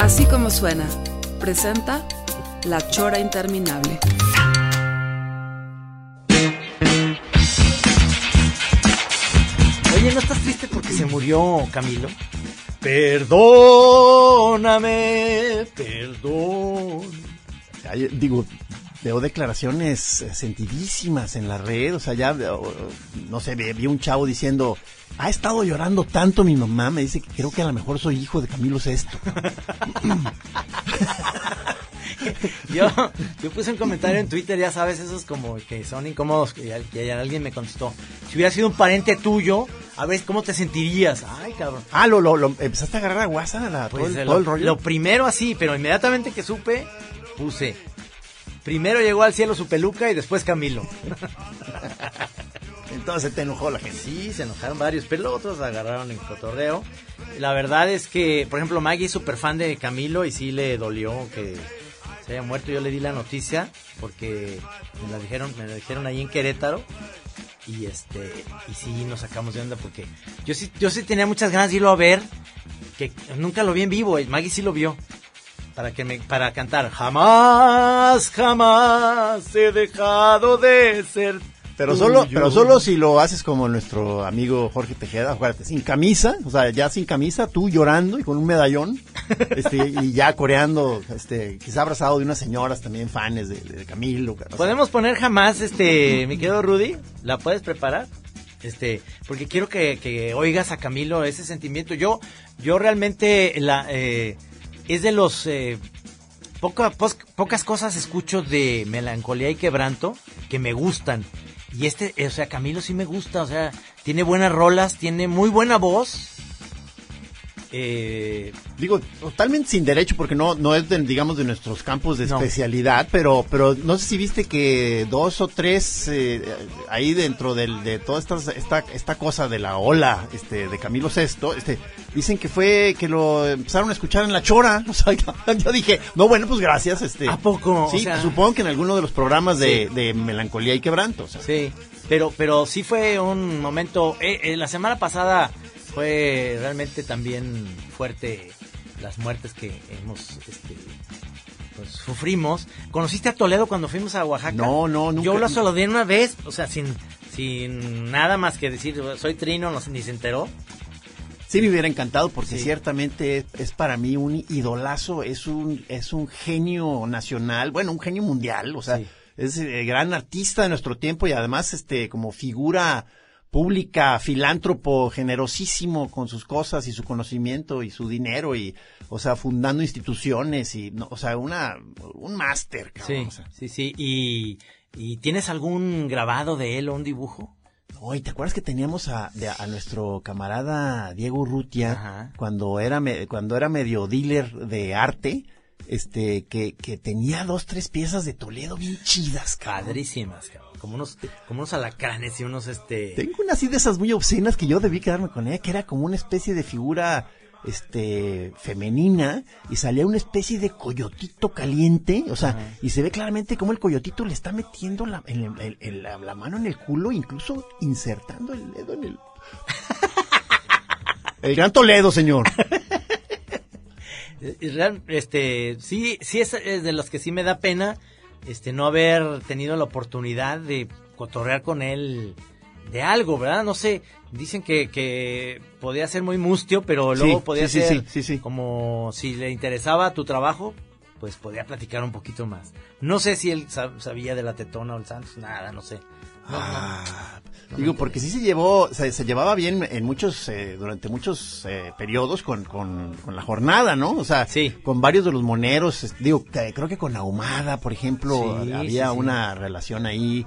Así como suena, presenta La Chora Interminable. Oye, ¿no estás triste porque se murió Camilo? Perdóname, perdón. Ay, digo, veo declaraciones eh, sentidísimas en la red, o sea, ya, no sé, vi un chavo diciendo, ha estado llorando tanto mi mamá, me dice que creo que a lo mejor soy hijo de Camilo Sesto. Yo, yo puse un comentario en Twitter, ya sabes, esos como que son incómodos, que, que alguien me contestó. Si hubiera sido un pariente tuyo, a ver, ¿cómo te sentirías? Ay, cabrón. Ah, lo, lo, lo- empezaste a agarrar a WhatsApp, la, todo, Pues, el, todo el rollo. lo primero así, pero inmediatamente que supe, puse. Primero llegó al cielo su peluca y después Camilo. Entonces te enojó la gente. Sí, se enojaron varios, pero otros agarraron en cotorreo. La verdad es que, por ejemplo, Maggie es súper fan de Camilo y sí le dolió que se haya muerto. Yo le di la noticia porque me la dijeron, me la dijeron ahí en Querétaro. Y este, y sí nos sacamos de onda porque yo sí, yo sí tenía muchas ganas de irlo a ver, que nunca lo vi en vivo, Maggie sí lo vio. Para que me, para cantar, jamás, jamás he dejado de ser Pero solo, tuyo". pero solo si lo haces como nuestro amigo Jorge Tejeda, acuérdate, sin camisa, o sea, ya sin camisa, tú llorando y con un medallón, este, y ya coreando, este, quizá abrazado de unas señoras también fans de, de Camilo. Podemos poner jamás, este, mi querido Rudy, ¿la puedes preparar? Este, porque quiero que, que oigas a Camilo ese sentimiento. Yo, yo realmente la, eh, es de los eh, poca- pocas cosas escucho de melancolía y quebranto que me gustan. Y este, o sea, Camilo sí me gusta, o sea, tiene buenas rolas, tiene muy buena voz. Eh, Digo, totalmente sin derecho porque no, no es de, digamos, de nuestros campos de No. especialidad, pero, pero no sé si viste que dos o tres eh, ahí dentro del, de toda esta, esta, esta cosa de la ola este, de Camilo Sesto, este, dicen que fue que lo empezaron a escuchar en la chora. O sea, yo, dije, no, bueno, pues gracias. Este, ¿A poco? O Sí, sea- supongo que en alguno de los programas de, Sí. de melancolía y quebranto. O sea, Sí, pero, pero sí fue un momento. eh, eh, la semana pasada fue realmente también fuerte las muertes que hemos este, pues, sufrimos. ¿Conociste a Toledo cuando fuimos a Oaxaca? No, no, nunca. Yo lo saludé una vez, o sea, sin, sin nada más que decir, soy Trino, no, ni se enteró. Sí me hubiera encantado porque Sí. ciertamente es, es para mí un idolazo, es un es un genio nacional, bueno, un genio mundial, o sea, Sí. es el gran artista de nuestro tiempo y además este como figura pública, filántropo, generosísimo con sus cosas y su conocimiento y su dinero y o sea, fundando instituciones y no, o sea, una un máster, cabrón, Sí, o sea. sí, sí. ¿Y, ¿Y tienes algún grabado de él o un dibujo? Oye, ¿te acuerdas que teníamos a, de- a nuestro camarada Diego Urrutia Ajá. cuando era me- cuando era medio dealer de arte? Este, que, que tenía dos, tres piezas de Toledo bien chidas, cabrón. Padrísimas, cabrón. Como unos, como unos alacranes y unos este. Tengo una así de esas muy obscenas que yo debí quedarme con ella, que era como una especie de figura, este, femenina, y salía una especie de coyotito caliente, o sea, y se ve claramente como el coyotito le está metiendo la, la, la mano en el culo, incluso insertando el dedo en el... El gran Toledo, señor. Este, sí, sí es, es de los que sí me da pena, este, no haber tenido la oportunidad de cotorrear con él de algo, ¿verdad? No sé, dicen que, que podía ser muy mustio, pero luego Sí, podía sí, ser sí, como si le interesaba tu trabajo, pues podía platicar un poquito más. No sé si él sab- sabía de la tetona o el Santos, nada, no sé. No, no. Digo, porque sí se llevó, se, se llevaba bien en muchos, eh, durante muchos eh, periodos con, con, con la jornada, ¿no? O sea, Sí. con varios de los moneros, digo, creo que con Ahumada, por ejemplo, Sí, había sí, una relación ahí.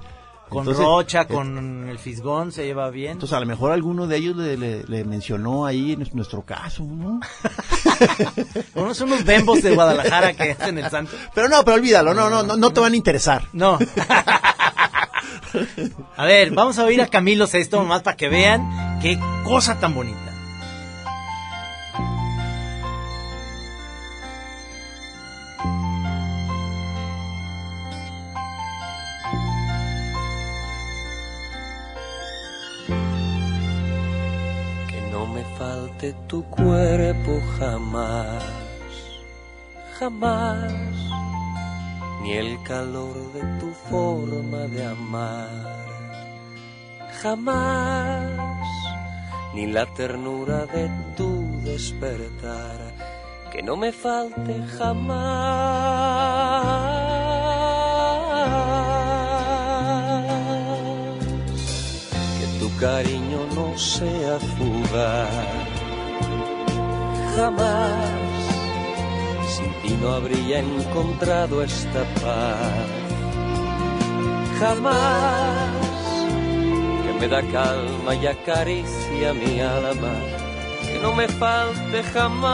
Con Entonces, Rocha, eh, con el Fisgón se lleva bien. Entonces a lo mejor alguno de ellos le, le- le mencionó ahí en nuestro caso, ¿no? Son unos bembos de Guadalajara que hacen el santo. Pero no, pero olvídalo, no, no, no, no te van a interesar. No. A ver, vamos a oír a Camilo Sesto más para que vean qué cosa tan bonita. Que no me falte tu cuerpo jamás, jamás, ni el calor de tu forma de amar, jamás, ni la ternura de tu despertar, que no me falte jamás. Que tu cariño no sea fugaz. Jamás no habría encontrado esta paz. Jamás que me da calma y acaricia mi alma, que no me falte jamás.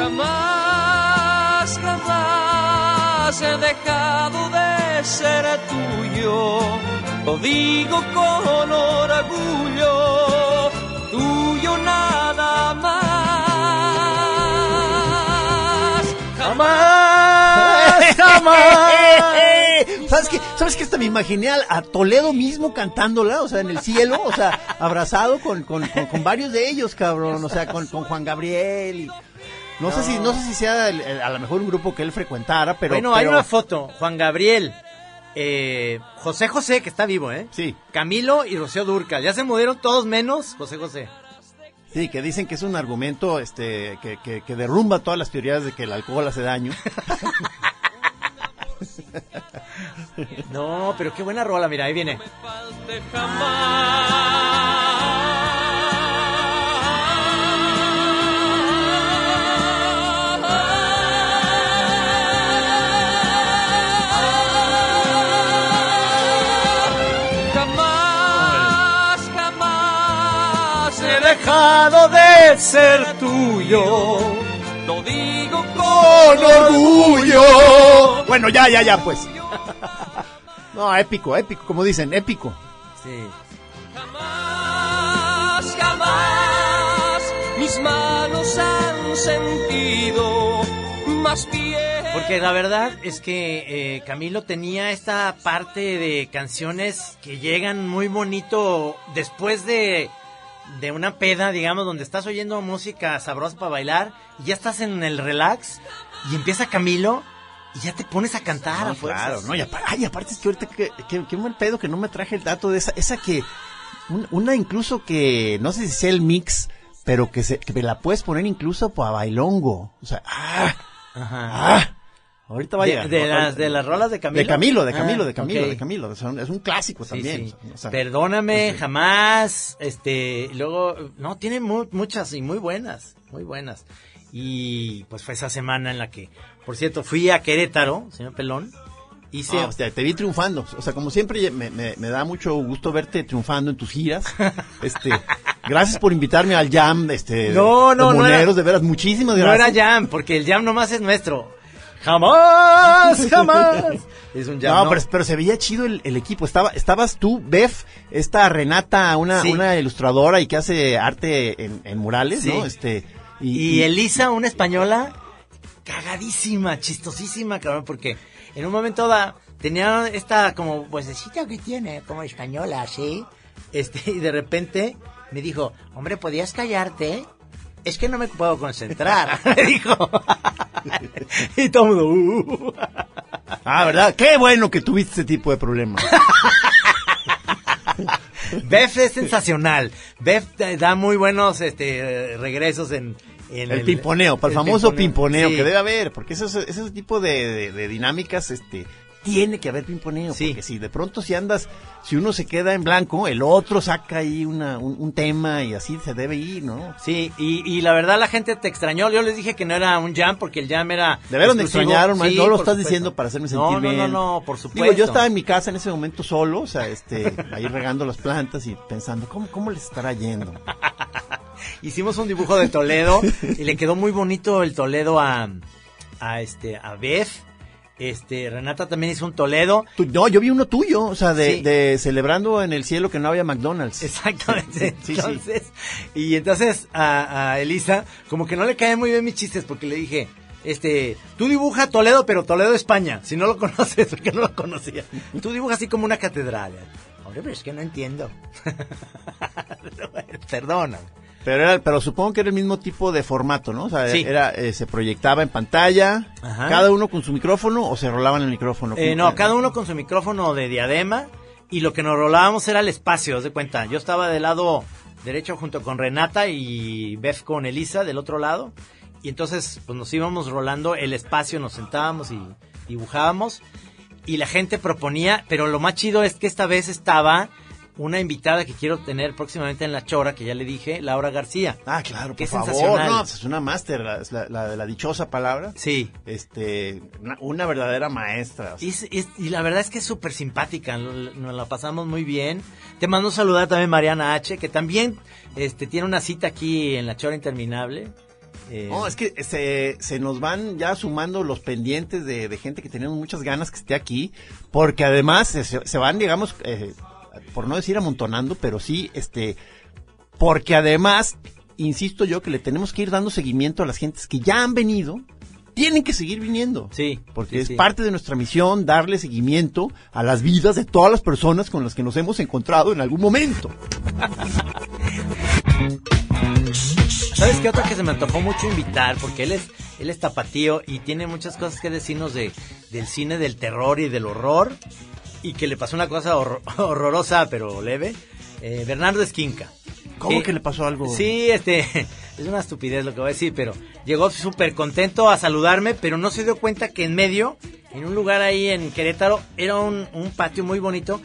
Jamás, jamás he dejado de ser tuyo. Lo digo con orgullo, nada más. Jamás, jamás. ¿Sabes qué? ¿Sabes qué? Hasta me imaginé al- a, Toledo mismo cantándola, o sea, en el cielo, o sea, abrazado con, con, con, con varios de ellos, cabrón, o sea, con, con Juan Gabriel y... No, sé si no sé si sea el- el- a lo mejor un grupo que él frecuentara, pero... bueno, hay una foto. Juan Gabriel, eh, José José, que está vivo, ¿eh? Sí, Camilo y Rocío Durcal. Ya se murieron todos menos José José. Sí, que dicen que es un argumento este que, que, que derrumba todas las teorías de que el alcohol hace daño. No, pero qué buena rola, mira, ahí viene. falte jamás. He dejado de ser tuyo. Lo digo con orgullo. Bueno, ya, ya, ya, pues. No, épico, épico, como dicen, épico. Sí. Jamás, jamás mis manos han sentido más bien. Porque la verdad es que eh, Camilo tenía esta parte de canciones que llegan muy bonito después de, de una peda, digamos, donde estás oyendo música sabrosa para bailar y ya estás en el relax y empieza Camilo y ya te pones a cantar a No, fuerzas. claro, no, y, apa- ay, aparte es que ahorita que, que, que buen pedo que no me traje el dato de esa, esa que, un- una incluso que, no sé si sea el mix, pero que se, que me la puedes poner incluso para bailongo. O sea, ah, Ajá. ah, ahorita va a De, llegar. de las, de las rolas de Camilo. De Camilo, de Ah, Camilo, de Camilo, ok. de Camilo. O sea, es un clásico Sí, también. sí. o sea, Perdóname, este- jamás. Este, luego, no, tiene mu- muchas y muy buenas, muy buenas. Y pues fue esa semana en la que, por cierto, fui a Querétaro, señor Pelón. Hice, Ah, hostia, te vi triunfando. O sea, como siempre, me, me- me da mucho gusto verte triunfando en tus giras. Este, gracias por invitarme al jam, este, No, no, de no era- Moneros, de veras, muchísimas no gracias. era jam, porque el jam nomás es nuestro. Jamás, jamás. es un jam. No, ¿no? Pero, pero se veía chido el, el equipo. Estaba, estabas tú, Bef, esta Renata, una, Sí. una ilustradora y que hace arte en, en murales, Sí. ¿no? Este, Y Elisa, una española, cagadísima, chistosísima, cabrón, porque en un momento da, tenía esta como vocecita que tiene, como española, ¿sí? Este, y de repente me dijo, hombre, ¿podías callarte? Es que no me puedo concentrar, me dijo. y todo el mundo, "Uh". Ah, ¿verdad? Qué bueno que tuviste ese tipo de problemas. Bef es sensacional. Bef da- muy buenos este regresos en, en el, pimponeo, para el, famoso pimponeo, sí. que debe haber, porque ese, ese tipo de, de- de dinámicas, este, tiene que haber pimponeo, Sí. porque si de pronto si andas, si uno se queda en blanco, el otro saca ahí una, un, un tema y así se debe ir, ¿no? Sí, y, y la verdad la gente te extrañó. Yo les dije que no era un jam porque el jam era. De veras me extrañaron, man, Sí, no lo estás supuesto. diciendo para hacerme No, sentir no, bien. No, no, por supuesto. Digo, yo estaba en mi casa en ese momento solo, o sea, este, ahí regando las plantas y pensando, ¿cómo, cómo les estará yendo? Hicimos un dibujo de Toledo y le quedó muy bonito el Toledo a, a este a Beth. Este, Renata también hizo un Toledo. No, yo vi uno tuyo, o sea, de, Sí. de celebrando en el cielo que no había McDonald's. Exactamente. Sí, sí, sí. entonces, y entonces a, a Elisa, como que no le caen muy bien mis chistes, porque le dije, este, tú dibuja Toledo, pero Toledo España. Si no lo conoces, porque no lo conocía. Tú dibuja así como una catedral. Hombre, pero es que no entiendo. Perdona. Pero era, pero supongo que era el mismo tipo de formato, ¿no? O sea, Sí. era, eh, se proyectaba en pantalla, Ajá. cada uno con su micrófono o se rolaban el micrófono. Eh, ¿Cómo no, cada uno con su micrófono de diadema y lo que nos rolábamos era el espacio, haz de cuenta. Yo estaba del lado derecho junto con Renata y Beth con Elisa del otro lado. Y entonces pues nos íbamos rolando el espacio, nos sentábamos y dibujábamos. Y la gente proponía, pero lo más chido es que esta vez estaba una invitada que quiero tener próximamente en La Chora, que ya le dije, Laura García. Ah, claro, Qué por favor. sensacional. No, pues es una máster, la, la, la dichosa palabra. Sí. Este, una, una verdadera maestra. o sea. Y, es- es- y la verdad es que es súper simpática, nos la pasamos muy bien. Te mando un saludar también Mariana H, que también este, tiene una cita aquí en la Chora Interminable. Eh, No, es que se, se nos van ya sumando los pendientes de, de gente que tenemos muchas ganas que esté aquí, porque además se, se van, digamos, eh, por no decir amontonando, pero sí, este, porque además, insisto yo, que le tenemos que ir dando seguimiento a las gentes que ya han venido, tienen que seguir viniendo. Sí, Porque sí, es sí. parte de nuestra misión darle seguimiento a las vidas de todas las personas con las que nos hemos encontrado en algún momento. ¿Sabes qué otra que se me antojó mucho invitar? Porque él es, él es tapatío y tiene muchas cosas que decirnos de, del cine del terror y del horror. Y que le pasó una cosa horror- horrorosa, pero leve. Eh, Bernardo Esquinca. ¿Cómo Eh, que le pasó algo? Sí, este, es una estupidez lo que voy a decir, pero llegó súper contento a saludarme, pero no se dio cuenta que en medio, en un lugar ahí en Querétaro, era un, un patio muy bonito,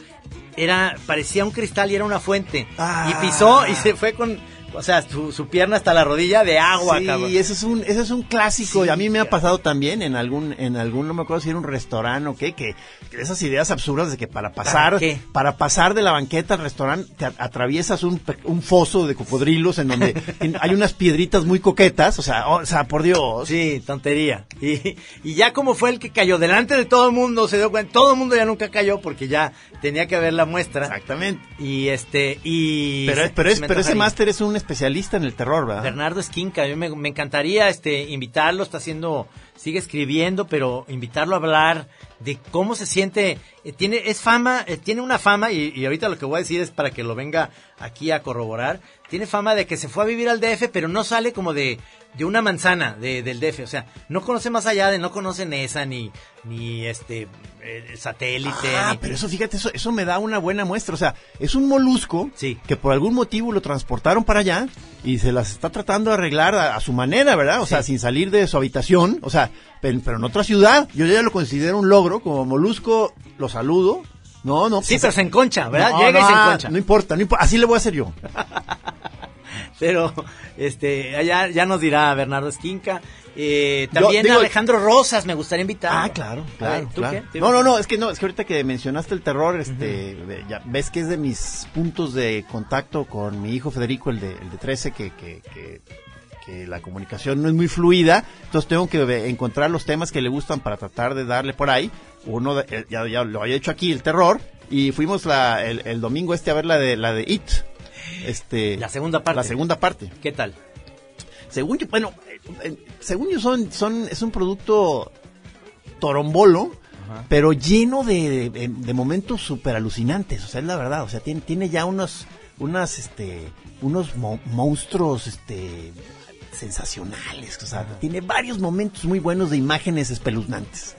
era, parecía un cristal y era una fuente. Ah. Y pisó y se fue con, o sea, su, su pierna hasta la rodilla de agua, sí, cabrón. ese es un, ese es un clásico. Sí, y a mí me ha pasado también en algún, en algún, no me acuerdo si era un restaurante o qué, que, que esas ideas absurdas de que para pasar, ¿Para pasar de la banqueta al restaurante, te atraviesas un, un foso de cocodrilos en donde hay unas piedritas muy coquetas, o sea, o, sea, por Dios. Sí, tontería. Y, y ya como fue el que cayó delante de todo el mundo, se dio cuenta, todo el mundo ya nunca cayó porque ya tenía que ver la muestra. Exactamente. Y este, y... Pero, se- pero, es, pero ese máster es un especialista en el terror, ¿verdad? Bernardo Esquinca, yo me, me encantaría este invitarlo, está haciendo, sigue escribiendo, pero invitarlo a hablar de cómo se siente, eh, tiene, es fama, eh, tiene una fama, y, y ahorita lo que voy a decir es para que lo venga aquí a corroborar, tiene fama de que se fue a vivir al DF, pero no sale como de, de una manzana de, del DF, o sea, no conoce más allá de, no conoce NESA, ni, ni este, eh, satélite, Ah, ni- pero eso, fíjate, eso, eso me da una buena muestra. O sea, es un molusco Sí. que por algún motivo lo transportaron para allá y se las está tratando de arreglar a, a su manera, ¿verdad? O sea, sin salir de su habitación, o sea, pero, pero en otra ciudad. Yo ya lo considero un logro. Como molusco, lo saludo. No, no. Sí, pero se enconcha, ¿verdad? no, Llega y no, se ah, enconcha. No importa, no importa. Así le voy a hacer yo. Pero este allá ya nos dirá Bernardo Esquinca. Eh, también digo- Alejandro Rosas me gustaría invitar. Ah, claro, claro, ¿tú claro. qué? No, no, no, es que no, es que ahorita que mencionaste el terror, este, ya ves que es de mis puntos de contacto con mi hijo Federico, el de, el de 13, que, que, que, que la comunicación no es muy fluida, entonces tengo que encontrar los temas que le gustan para tratar de darle por ahí. Uno, de- eh, ya, ya lo había hecho aquí, el terror, y fuimos la, el, el domingo este a ver la de, la de It. Este, La segunda parte. La segunda parte. ¿Qué tal? Según yo, bueno, eh, según yo son, son, es un producto torombolo, pero lleno de, de- de momentos súper alucinantes, o sea, es la verdad, o sea, tiene, tiene ya unos, unas, este, unos mo- monstruos, este, sensacionales, o sea, tiene varios momentos muy buenos de imágenes espeluznantes.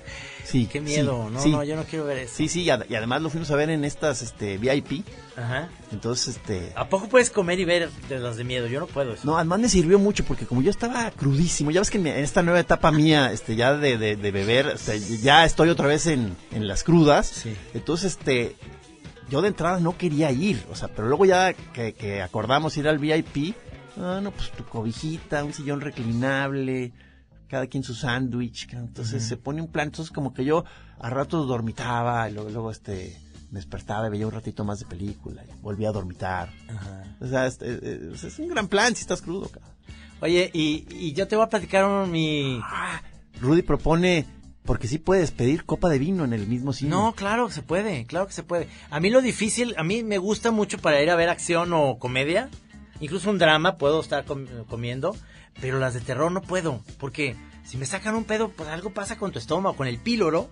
Sí, Qué miedo, sí, no, sí. no, yo no quiero ver eso. Sí, sí, y, ad- y además lo fuimos a ver en estas este, VIP. Ajá. Entonces, este. ¿A poco puedes comer y ver de las de miedo? Yo no puedo eso. No, además me sirvió mucho porque como yo estaba crudísimo, ya ves que en, mi- en esta nueva etapa mía, este, ya de, de, de beber, o sea, ya estoy otra vez en, en las crudas. Sí. Entonces, este, yo de entrada no quería ir, o sea, pero luego ya que, que acordamos ir al VIP, ah, no, pues tu cobijita, un sillón reclinable, cada quien su sándwich, entonces se pone un plan, entonces como que yo a ratos dormitaba, y luego, luego este, me despertaba y veía un ratito más de película, y volvía a dormitar. Ajá. O sea, este, eh, sea, es un gran plan si estás crudo, cabrón. Oye, y, y yo te voy a platicar un, mi... Rudy propone, porque sí puedes pedir copa de vino en el mismo cine. No, claro que se puede, claro que se puede. A mí lo difícil, a mí me gusta mucho para ir a ver acción o comedia, incluso un drama puedo estar com- comiendo, pero las de terror no puedo, porque si me sacan un pedo, pues algo pasa con tu estómago, con el píloro,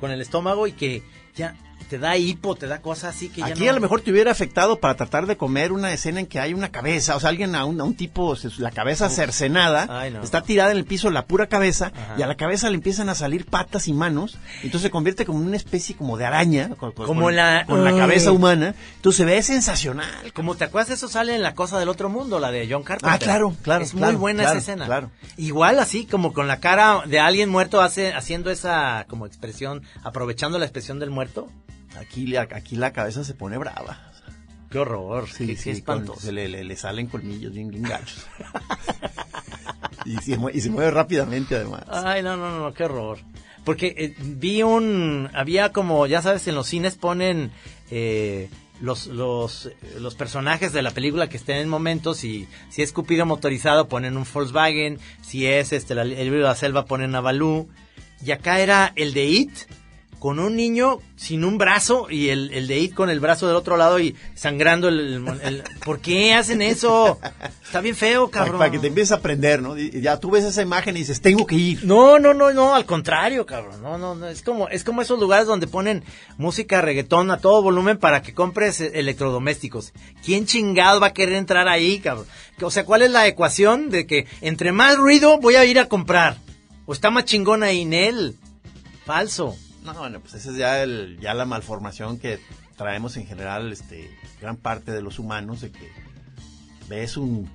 con el estómago y que ya te da hipo, te da cosas así que ya Aquí no- a lo mejor te hubiera afectado para tratar de comer una escena en que hay una cabeza, o sea, alguien a un, a un tipo, la cabeza cercenada, Ay, no. está tirada en el piso la pura cabeza, Ajá. y a la cabeza le empiezan a salir patas y manos, entonces se convierte como una especie como de araña, con, con- Como con- la- con la Ay. cabeza humana, entonces se ve sensacional. Como te acuerdas, eso sale en La Cosa del Otro Mundo, la de John Carpenter. Ah, claro, claro, Es claro, muy buena claro, esa escena. claro. Igual así, como con la cara de alguien muerto, hace, haciendo esa como expresión, aprovechando la expresión del muerto. Aquí, aquí la cabeza se pone brava. Qué horror, Sí, qué, sí, qué con- espantoso. se le, le- le salen colmillos bien, bien gachos. y, se mue- y se mueve rápidamente además. Ay, no, no, no, qué horror. Porque eh, vi un, había como, ya sabes, en los cines ponen eh, los, los, personajes de la película que estén en momentos y si es Cupido motorizado ponen un Volkswagen, si es este el libro de la selva ponen una Balú. Y acá era el de It con un niño sin un brazo y el, el de It con el brazo del otro lado y sangrando el, el- el- ¿Por qué hacen eso? Está bien feo, cabrón. para que te empieces a aprender, ¿no? Y ya tú ves esa imagen y dices, tengo que ir. No, no, no, no, al contrario, cabrón. No, no, no, es como es como esos lugares donde ponen música reggaetón a todo volumen para que compres eh, electrodomésticos. ¿Quién chingado va a querer entrar ahí, cabrón? O sea, ¿cuál es la ecuación de que entre más ruido voy a ir a comprar? ¿O está más chingón ahí en él? Falso. No, bueno, pues esa es ya, el, ya la malformación que traemos en general, este, gran parte de los humanos, de que ves un,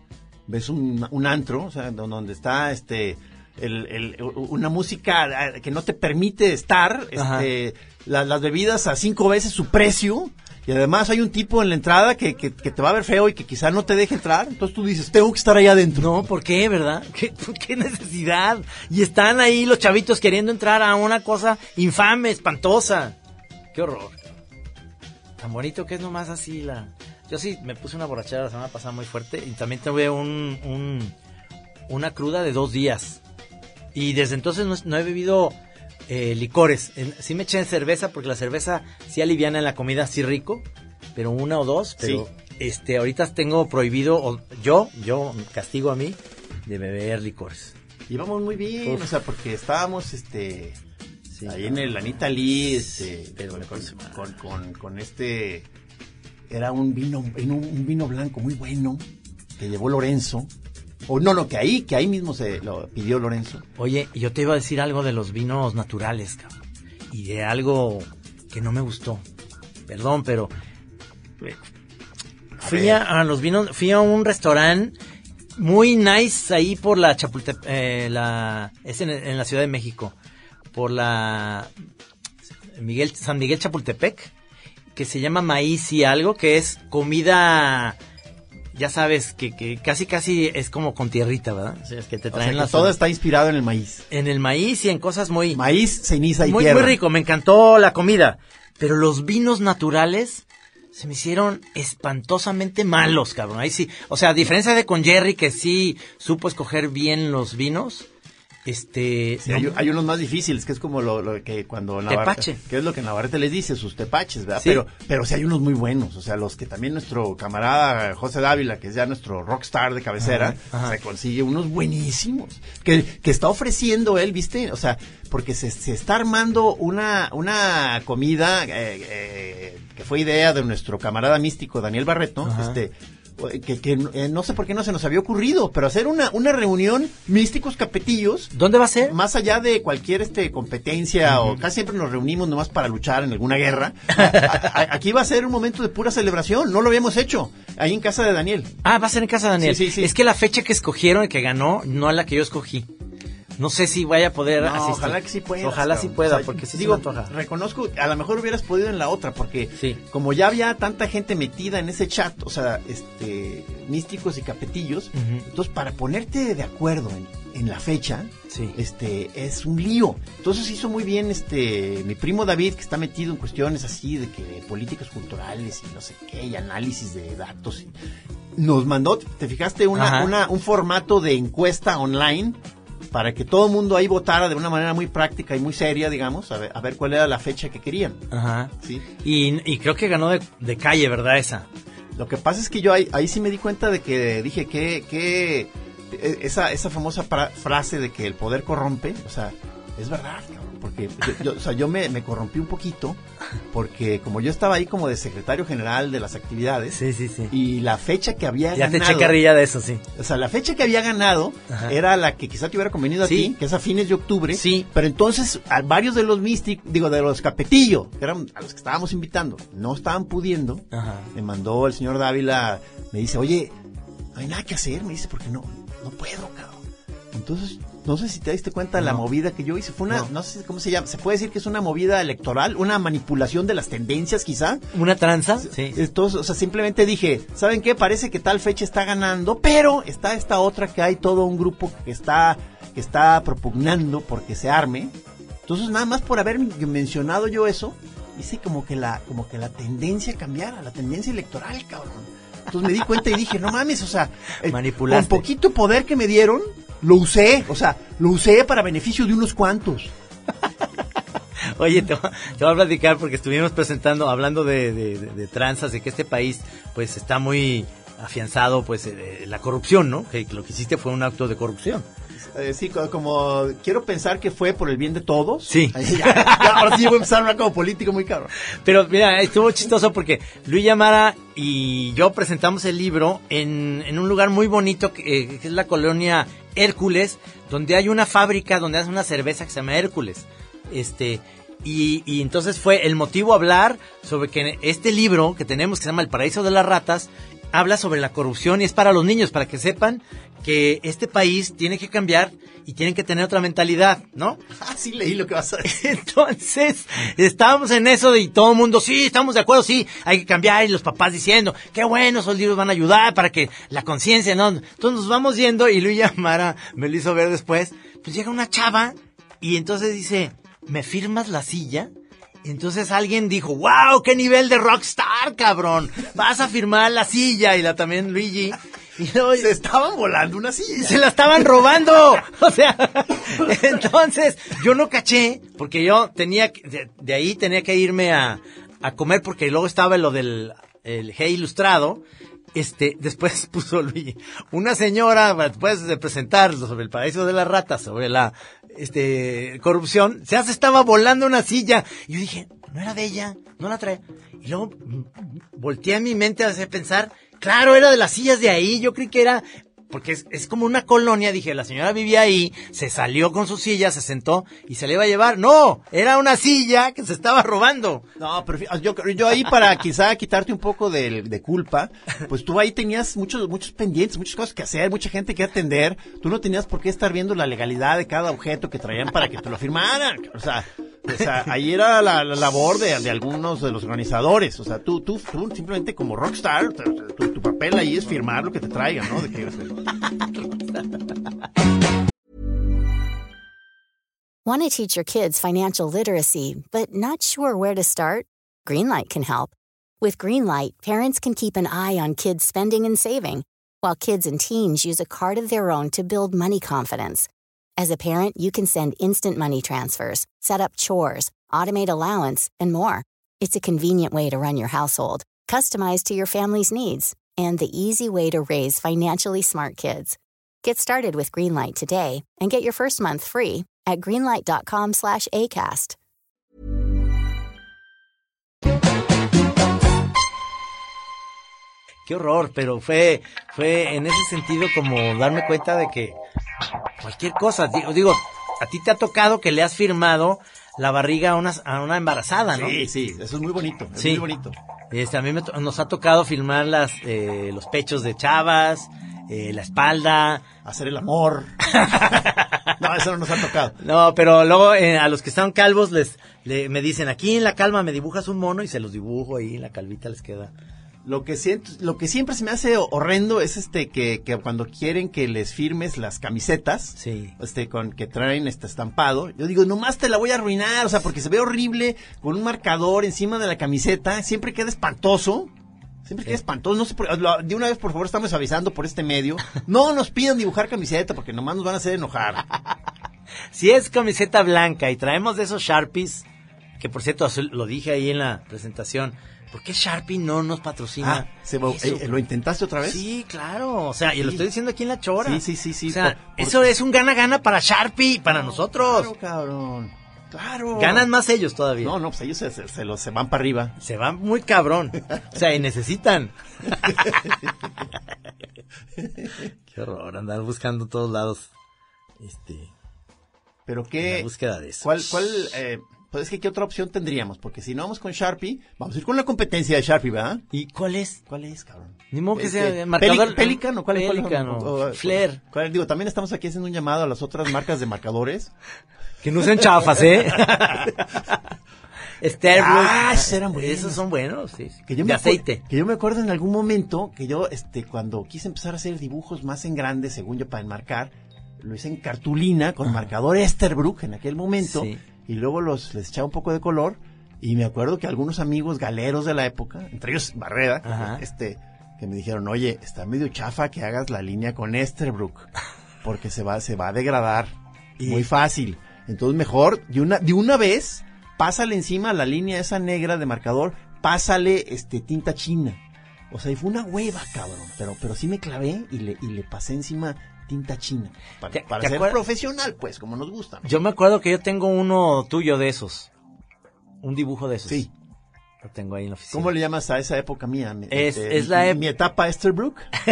ves un, un antro, o sea, don- donde está, este, el, el- una música eh, que no te permite estar, este, la- las bebidas a cinco veces su precio, y además hay un tipo en la entrada que, que, te va a ver feo y que quizá no te deje entrar, entonces tú dices, tengo que estar ahí adentro. No, ¿por qué, verdad? ¿Qué, qué necesidad? Y están ahí los chavitos queriendo entrar a una cosa infame, espantosa. Qué horror. Tan bonito que es nomás así la... Yo sí me puse una borrachera la semana pasada muy fuerte y también tuve un, un- una cruda de dos días. Y desde entonces no, no he bebido eh, licores. Sí me eché en cerveza porque la cerveza sí aliviana en la comida, sí rico, pero una o dos. Pero este ahorita tengo prohibido, o yo, yo castigo a mí, de beber licores. Y vamos muy bien, Uf. o sea, porque estábamos, este, Sí, ahí no. en el Anita Lee, este, Pero con, con, mal. con, con- con este, era un vino, un, un vino blanco muy bueno, que llevó Lorenzo, o no, no, que ahí, que ahí mismo se lo pidió Lorenzo. Oye, yo te iba a decir algo de los vinos naturales, cabrón. Y de algo que no me gustó. Perdón, pero... eh, Fui a los vinos, fui a un restaurante muy nice ahí por la Chapultepec, eh, la, es en, en la Ciudad de México, por la Miguel, San Miguel Chapultepec, que se llama Maíz y algo, que es comida, ya sabes, que, que casi casi es como con tierrita, ¿verdad? O sea, es que te O traen sea, que las todo está inspirado en el maíz. en el maíz y en cosas muy Maíz, ceniza y muy, tierra. muy rico, me encantó la comida, pero los vinos naturales se me hicieron espantosamente malos, cabrón. Ahí sí, o sea, a diferencia de con Jerry que sí supo escoger bien los vinos, este Sí, no- hay, hay unos más difíciles, que es como lo, lo que cuando Tepache. que es lo que Navarrete les dice, sus tepaches, ¿verdad? Sí. Pero, pero sí hay unos muy buenos, o sea, los que también nuestro camarada José Dávila, que es ya nuestro rockstar de cabecera, Ajá, ajá. se consigue unos buenísimos, que, que está ofreciendo él, ¿viste? O sea, porque se, se está armando una, una comida eh, eh, que fue idea de nuestro camarada místico Daniel Barreto, Ajá. este que, que, eh, no sé por qué no se nos había ocurrido, pero hacer una, una reunión místicos capetillos. ¿Dónde va a ser? Más allá de cualquier este competencia o casi siempre nos reunimos nomás para luchar en alguna guerra. a- a- aquí va a ser un momento de pura celebración, no lo habíamos hecho, ahí en casa de Daniel. Ah, va a ser en casa de Daniel. Sí, sí, sí. Es que la fecha que escogieron, que ganó, no es la que yo escogí. No sé si vaya a poder No, asistir. ojalá que sí pueda. Ojalá sí pueda, porque sí se digo, me antoja. reconozco, a lo mejor hubieras podido en la otra, porque Sí. como ya había tanta gente metida en ese chat, o sea, este, místicos y capetillos, entonces para ponerte de acuerdo en, en la fecha, Sí. este, es un lío. Entonces hizo muy bien, este, mi primo David, que está metido en cuestiones así de que políticas culturales y no sé qué, y análisis de datos. y- nos mandó, ¿te fijaste? Una, una, un formato de encuesta online para que todo el mundo ahí votara de una manera muy práctica y muy seria, digamos, a ver, a ver cuál era la fecha que querían. Ajá. ¿sí? Y, y creo que ganó de, de calle, ¿verdad? Esa. Lo que pasa es que yo ahí, ahí sí me di cuenta de que dije que, que esa, esa famosa fra- frase de que el poder corrompe, o sea, es verdad, cabrón, porque yo, o sea, yo me, me corrompí un poquito, porque como yo estaba ahí como de secretario general de las actividades, Sí, sí, sí. y la fecha que había Ya te ganado, eché carrilla de eso, sí. o sea, la fecha que había ganado Ajá. era la que quizá te hubiera convenido a ti, que es a fines de octubre. Sí. Pero entonces, a varios de los místicos, digo, de los capetillo, que eran a los que estábamos invitando, no estaban pudiendo. Ajá. Me mandó el señor Dávila, me dice, oye, no hay nada que hacer, me dice, porque no, no puedo, cabrón. Entonces, no sé si te diste cuenta de la No. movida que yo hice. Fue una, No. no. sé cómo se llama, se puede decir que es una movida electoral, una manipulación de las tendencias quizá. ¿Una tranza? Sí. Entonces, o sea, simplemente dije, ¿saben qué? Parece que tal fecha está ganando, pero está esta otra que hay todo un grupo que está, que está propugnando porque se arme. Entonces, nada más por haber mencionado yo eso, hice como que la, como que la tendencia cambiara, la tendencia electoral, cabrón. Entonces me di cuenta y dije, no mames, o sea, el- con poquito poder que me dieron, lo usé, o sea, lo usé para beneficio de unos cuantos. Oye, te, voy- te voy a platicar porque estuvimos presentando, hablando de, de, de- de tranzas, de que este país pues está muy afianzado pues eh, la corrupción, ¿no? Que lo que hiciste fue un acto de corrupción. Eh, sí, co- como quiero pensar que fue por el bien de todos. Sí. Ay, ya, ya, ahora sí voy a empezar a hablar como político muy cabrón. Pero mira, estuvo chistoso porque Luis Yamara y yo presentamos el libro en, en un lugar muy bonito que, eh, que es la colonia Hércules, donde hay una fábrica donde hace una cerveza que se llama Hércules. Este, y, y entonces fue el motivo hablar sobre que este libro que tenemos que se llama El Paraíso de las Ratas habla sobre la corrupción y es para los niños, para que sepan que este país tiene que cambiar y tienen que tener otra mentalidad, ¿no? Ah, sí leí lo que vas a decir. Entonces, estábamos en eso de y todo el mundo, sí, estamos de acuerdo, sí, hay que cambiar, y los papás diciendo, qué bueno, esos libros van a ayudar para que la conciencia, ¿no? Entonces nos vamos yendo y Luis Yamara me lo hizo ver después, pues llega una chava y entonces dice, ¿me firmas la silla? Entonces alguien dijo, wow, qué nivel de rockstar, cabrón, vas a firmar la silla y la también Luigi. Y luego- Se estaban volando una silla. se la estaban robando. O sea, entonces yo no caché, porque yo tenía, que- de, de ahí tenía que irme a, a comer, porque luego estaba lo del el G ilustrado. Este, después puso Luigi, una señora, después de presentar sobre el paraíso de las ratas, sobre la, este, corrupción, se hace, estaba volando una silla. Y yo dije, no era de ella, no la trae. Y luego mm, volteé a mi mente a hacer pensar, claro, era de las sillas de ahí, yo creí que era, porque es, es como una colonia, dije, la señora vivía ahí, se salió con su silla, se sentó y se le iba a llevar. No, era una silla que se estaba robando. No, pero yo, yo ahí para quizá quitarte un poco de, de culpa, pues tú ahí tenías muchos, muchos pendientes, muchas cosas que hacer, mucha gente que atender. Tú no tenías por qué estar viendo la legalidad de cada objeto que traían para que te lo firmaran. O sea, o sea ahí era la, la labor de, de algunos de los organizadores. O sea, tú, tú, tú simplemente como rockstar, tu, tu papel ahí es firmar lo que te traigan, ¿no? De que, Want to teach your kids financial literacy, but not sure where to start? Greenlight can help. With Greenlight, parents can keep an eye on kids' spending and saving, while kids and teens use a card of their own to build money confidence. As a parent, you can send instant money transfers, set up chores, automate allowance, and more. It's a convenient way to run your household, customized to your family's needs, and the easy way to raise financially smart kids. Get started with Greenlight today and get your first month free at greenlight.com slash ACAST. qué horror, pero fue, fue en ese sentido como darme cuenta de que cualquier cosa, digo, digo, a ti te ha tocado que le has firmado la barriga a una, a una embarazada, ¿no? Sí, sí, eso es muy bonito, es Sí. muy bonito. Este, a mí me nos ha tocado filmar las, eh, los pechos de chavas, eh, la espalda. Hacer el amor. no, eso no nos ha tocado. No, pero luego eh, a los que están calvos les, le- me dicen, aquí en la calma me dibujas un mono y se los dibujo ahí, en la calvita les queda. Lo que siento, lo que siempre se me hace horrendo es este que, que cuando quieren que les firmes las camisetas, Sí. este con que traen este estampado, yo digo, nomás te la voy a arruinar, o sea, porque se ve horrible con un marcador encima de la camiseta, siempre queda espantoso. Siempre queda espantoso, no sé, por- lo- de una vez por favor estamos avisando por este medio, no nos pidan dibujar camiseta porque nomás nos van a hacer enojar. Si es camiseta blanca y traemos de esos Sharpies, que por cierto lo dije ahí en la presentación, ¿por qué Sharpie no nos patrocina? Ah, se va- eh, ¿lo intentaste otra vez? Sí, claro, o sea, y lo estoy diciendo aquí en la chora. Sí, sí, sí, sí, O sea, por- por- eso es un gana-gana para Sharpie, para nosotros. Claro, cabrón. Claro. Ganan más ellos todavía. No, no, pues ellos se, se- se los- se van para arriba. Se van muy cabrón. O sea, y necesitan. Qué horror, andar buscando todos lados. Este, Pero la qué, búsqueda de eso. ¿cuál, cuál, eh, pues es que qué otra opción tendríamos? Porque si no vamos con Sharpie, vamos a ir con la competencia de Sharpie, ¿verdad? ¿Y cuál es? ¿Cuál es, cabrón? Ni modo que Este, sea marcador. Pelic- Pelican o cuál es? Flair. digo, también estamos aquí haciendo un llamado a las otras marcas de marcadores. Que no sean chafas, ¿eh? Sterling. Ah, esos eran buenos. Esos son buenos, sí. Que yo de me aceite. Que yo me acuerdo en algún momento que yo, este, cuando quise empezar a hacer dibujos más en grande, según yo, para enmarcar, lo hice en cartulina con marcador Esterbrook en aquel momento, Sí. Y luego los les echaba un poco de color, y me acuerdo que algunos amigos galeros de la época, entre ellos Barrera, Ajá. este, que me dijeron, oye, está medio chafa que hagas la línea con Esterbrook, porque se va, se va a degradar Y- muy fácil. Entonces mejor, de una, de una vez, pásale encima la línea esa negra de marcador, pásale este tinta china. O sea, y fue una hueva, cabrón. Pero, pero sí me clavé y le, y le pasé encima tinta china. Para, ¿Te- para te ser acuer- profesional, pues, como nos gusta. ¿no? Yo me acuerdo que yo tengo uno tuyo de esos. Un dibujo de esos. Sí. Lo tengo ahí en la oficina. ¿Cómo le llamas a esa época mía? Mi- Es- este, es la mi- mi etapa Esterbrook.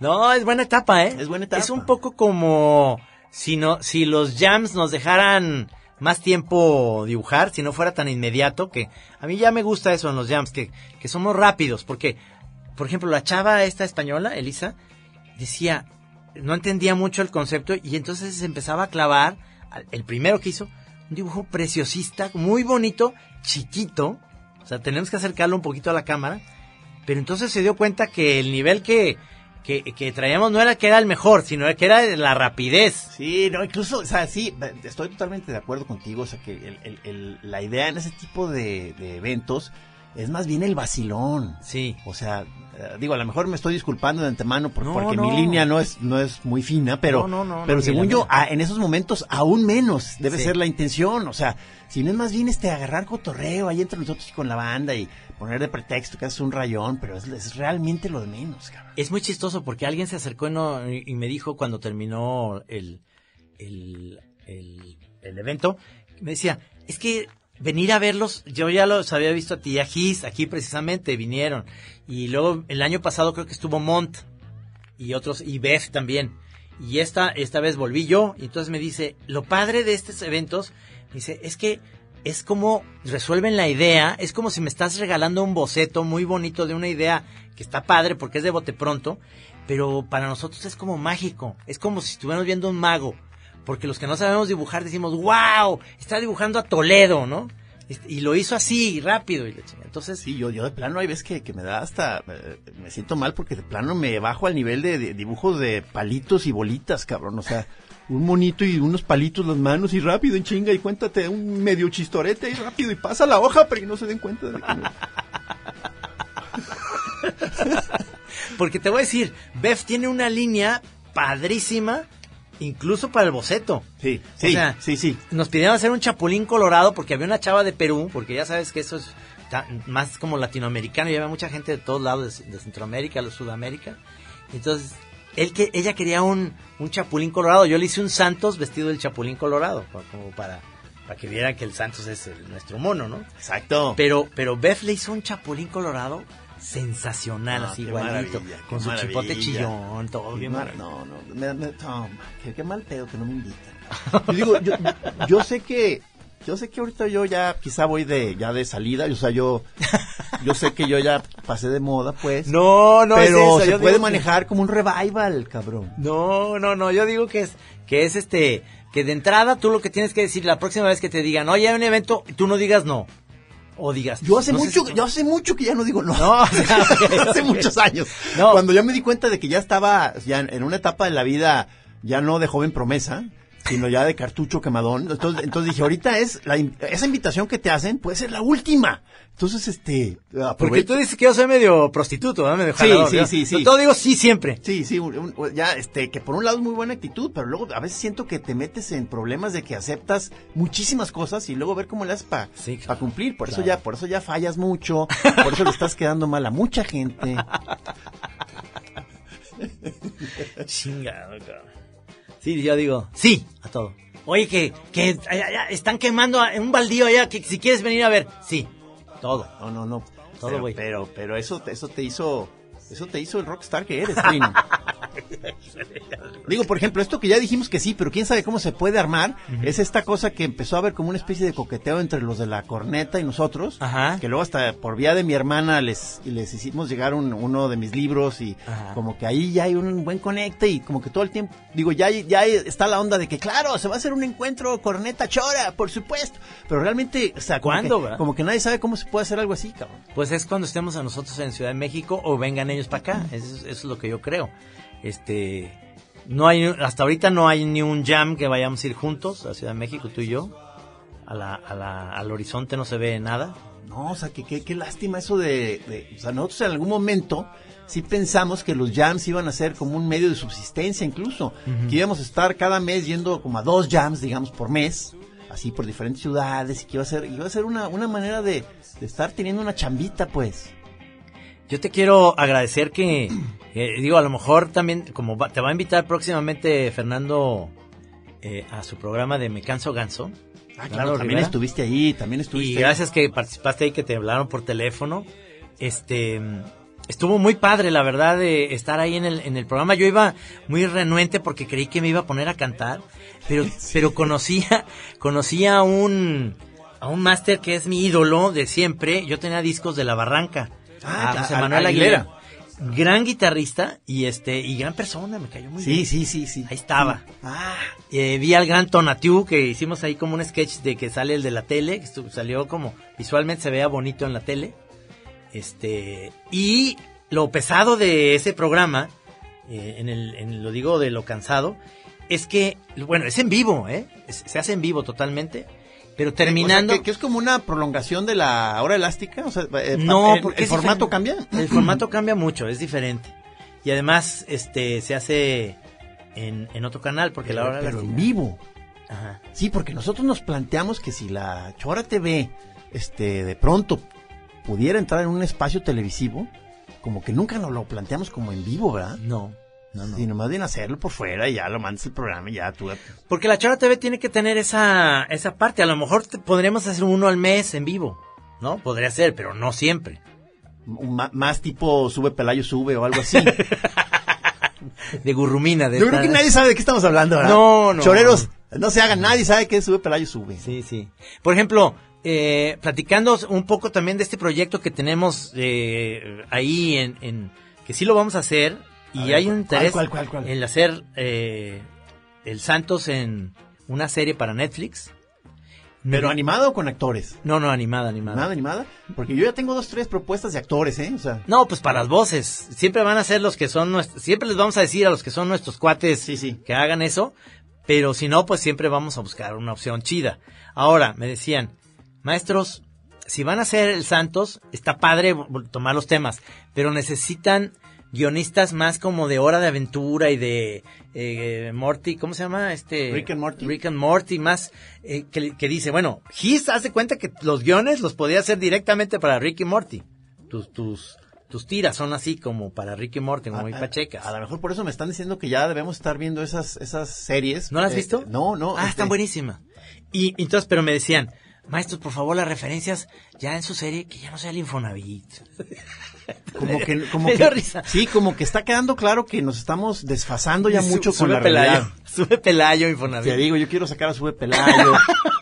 No, es buena etapa, ¿eh? Es buena etapa. Es un poco como si no, si los jams nos dejaran más tiempo dibujar, si no fuera tan inmediato, que a mí ya me gusta eso en los jams, que, que somos rápidos, porque, por ejemplo, la chava esta española, Elisa, decía, no entendía mucho el concepto y entonces se empezaba a clavar, el primero que hizo, un dibujo preciosista, muy bonito, chiquito, o sea, tenemos que acercarlo un poquito a la cámara, pero entonces se dio cuenta que el nivel que, que, traíamos no era que era el mejor, sino que era la rapidez. Sí, no, incluso, o sea, sí, estoy totalmente de acuerdo contigo. O sea, que el- la idea en ese tipo de eventos es más bien el vacilón. Sí. O sea, eh, digo, a lo mejor me estoy disculpando de antemano por- No, porque no. mi línea no es no es muy fina, pero No, no, no, pero según yo, a- en esos momentos aún menos debe Sí. ser la intención, o sea, si no es más bien este agarrar cotorreo ahí entre nosotros con la banda y poner de pretexto que haces un rayón, pero es, es realmente lo de menos, cabrón. Es muy chistoso porque alguien se acercó y, y me dijo cuando terminó el, el, el, el evento, me decía, es que venir a verlos, yo ya los había visto a ti a Gis, aquí precisamente vinieron. Y luego el año pasado creo que estuvo Mont y otros, y Beth también. Y esta, esta vez volví yo, y entonces me dice, lo padre de estos eventos, dice, es que es como resuelven la idea, es como si me estás regalando un boceto muy bonito de una idea que está padre porque es de bote pronto, pero para nosotros es como mágico, es como si estuviéramos viendo un mago, porque los que no sabemos dibujar decimos, wow, está dibujando a Toledo, ¿no? Y lo hizo así, rápido, y entonces, Sí, yo, yo de plano hay veces que, que me da hasta, eh, me siento mal porque de plano me bajo al nivel de, de dibujos de palitos y bolitas, cabrón, o sea, un monito y unos palitos las manos y rápido en chinga y cuéntate un medio chistorete y rápido y pasa la hoja para que no se den cuenta de que no- porque te voy a decir, Beth tiene una línea padrísima, incluso para el boceto. Sí, O sí, sea, sí, sí. Nos pidieron hacer un chapulín colorado porque había una chava de Perú, porque ya sabes que eso es más como latinoamericano y había mucha gente de todos lados, de, de Centroamérica, de Sudamérica. Entonces, él que, ella quería un, un chapulín colorado. Yo le hice un Santos vestido del chapulín colorado, como para, para que vieran que el Santos es el- nuestro mono, ¿no? Exacto. Pero, pero Beth le hizo un chapulín colorado sensacional, No, así igualito, con su chipote chillón, todo Qué bien. no, no, me- me- no, qué, qué mal pedo que no me invitan. Yo digo, yo, yo sé que, yo sé que ahorita yo ya quizá voy de, ya de salida, o sea, yo, yo sé que yo ya pasé de moda, pues. No, no pero es eso, se yo puede que- manejar como un revival, cabrón. No, no, no, yo digo que es, que es este, que de entrada tú lo que tienes que decir la próxima vez que te digan, oye, hay un evento, tú no digas no. O digas. Yo hace no mucho, si- yo hace mucho que ya no digo no. No, o sea, hace muchos años. No. Cuando ya me di cuenta de que ya estaba ya en una etapa de la vida, ya no de joven promesa, sino ya de cartucho quemadón. Entonces, entonces dije, ahorita es la, esa invitación que te hacen puede ser la última. Entonces, este, Porque aprovecho. tú dices que yo soy medio prostituto, ¿no? Medio Sí, jalador, sí, sí, sí. Yo todo digo sí siempre. Sí, sí, un- un- ya, este, que por un lado es muy buena actitud, pero luego a veces siento que te metes en problemas de que aceptas muchísimas cosas y luego ver cómo le haces para Sí, claro. cumplir. Por eso ya, por eso ya fallas mucho, por eso le estás quedando mal a mucha gente. Chingado, cabrón. Sí, yo digo, sí, a todo. Oye, que, que allá- están quemando a- en un baldío allá, que si quieres venir a ver, sí, todo. No, no, no. Todo, pero, güey. pero, pero eso, eso te hizo, eso te hizo el rockstar que eres, Trino. Digo, por ejemplo, esto que ya dijimos que sí, pero quién sabe cómo se puede armar, es esta cosa que empezó a haber como una especie de coqueteo entre los de la corneta y nosotros, Ajá. que luego hasta por vía de mi hermana les, les hicimos llegar un- uno de mis libros y Ajá. como que ahí ya hay un buen conecte y como que todo el tiempo, digo, ya, ya está la onda de que claro, se va a hacer un encuentro corneta chora, por supuesto, pero realmente, o sea, como ¿Cuándo, que- como que nadie sabe cómo se puede hacer algo así, cabrón. Pues es cuando estemos a nosotros en Ciudad de México o vengan ellos para acá. Eso, es- eso es lo que yo creo. Este, no hay, hasta ahorita no hay ni un jam que vayamos a ir juntos a Ciudad de México, tú y yo. A la, a la, al horizonte no se ve nada. No, o sea, que qué qué lástima eso de, de- O sea, nosotros en algún momento sí pensamos que los jams iban a ser como un medio de subsistencia incluso. Que íbamos a estar cada mes yendo como a dos jams, digamos, por mes. Así por diferentes ciudades. Y que iba a ser, iba a ser una, una manera de, de estar teniendo una chambita, pues. Yo te quiero agradecer que, eh, digo, a lo mejor también, como va- te va a invitar próximamente Fernando eh, a su programa de Me Canso Ganso. Ah, claro, también Rivera. estuviste ahí, también estuviste Y ahí. gracias que participaste ahí, que te hablaron por teléfono. Este, estuvo muy padre, la verdad, de estar ahí en el, en el programa. Yo iba muy renuente porque creí que me iba a poner a cantar, pero, pero conocía, conocía a un, a un máster que es mi ídolo de siempre. Yo tenía discos de La Barranca. Ah, a José a- Manuel Aguilera. Aguilera. Gran guitarrista y este, y gran persona, me cayó muy Sí, bien. sí, sí, sí. Ahí estaba. Ah, Eh, vi al gran Tonatiu que hicimos ahí como un sketch de que sale el de la tele, que salió como visualmente se veía bonito en la tele. Este, y lo pesado de ese programa, eh, en el, en lo digo de lo cansado, es que, bueno, es en vivo, ¿eh? Es- se hace en vivo totalmente, pero terminando... O sea, que, que es como una prolongación de la hora elástica. O sea, eh, No, el- porque el formato diferente. cambia. El formato cambia mucho, es diferente. Y además, este, se hace en, en otro canal, porque la hora pero elástica- en vivo. Ajá. Sí, porque nosotros nos planteamos que si la Chora TV, este, de pronto pudiera entrar en un espacio televisivo, como que nunca nos lo planteamos como en vivo, ¿verdad? No, no, no. Sino más bien hacerlo por fuera y ya lo mandas el programa y ya tú. Porque la Chora TV tiene que tener esa, esa parte. A lo mejor te- podríamos hacer uno al mes en vivo, ¿no? Podría ser, pero no siempre. más tipo sube Pelayo sube o algo así. De gurrumina. De Yo creo que nadie sabe de qué estamos hablando, ¿verdad? No, no. Choreros, no se hagan, nadie sabe qué sube Pelayo sube. Sí, sí. Por ejemplo, eh, platicando un poco también de este proyecto que tenemos eh, ahí en, en- que sí lo vamos a hacer y ver, hay un ¿cuál, interés cuál, cuál, cuál? en hacer eh, el Santos en una serie para Netflix. Pero animado o con actores. No, no, animada, animada. Nada animada. Porque yo ya tengo dos, tres propuestas de actores, ¿eh? O sea, No, pues para las voces. Siempre van a ser los que son nuestros. Siempre les vamos a decir a los que son nuestros cuates Sí, sí. que hagan eso. Pero si no, pues siempre vamos a buscar una opción chida. Ahora, me decían, maestros, si van a hacer el Santos, está padre tomar los temas, pero necesitan guionistas más como de hora de aventura y de eh, Morty, ¿cómo se llama? Este Rick and Morty. Rick and Morty, más eh, que, que dice, bueno, His hace cuenta que los guiones los podía hacer directamente para Rick y Morty. Tus, tus, tus tiras son así como para Ricky Morty, muy A- a- pachecas. A, lo mejor por eso me están diciendo que ya debemos estar viendo esas, esas series. ¿No las has Eh, visto? No, no. Ah, este, están buenísimas. Y entonces, pero me decían, maestros, por favor, las referencias ya en su serie, que ya no sea el Infonavit. Como que, como que- risa. sí, como que está quedando claro que nos estamos desfasando ya Su- mucho con sube la Pelayo, realidad. Sube Pelayo, Infonavit. Te digo, yo quiero sacar a Sube Pelayo.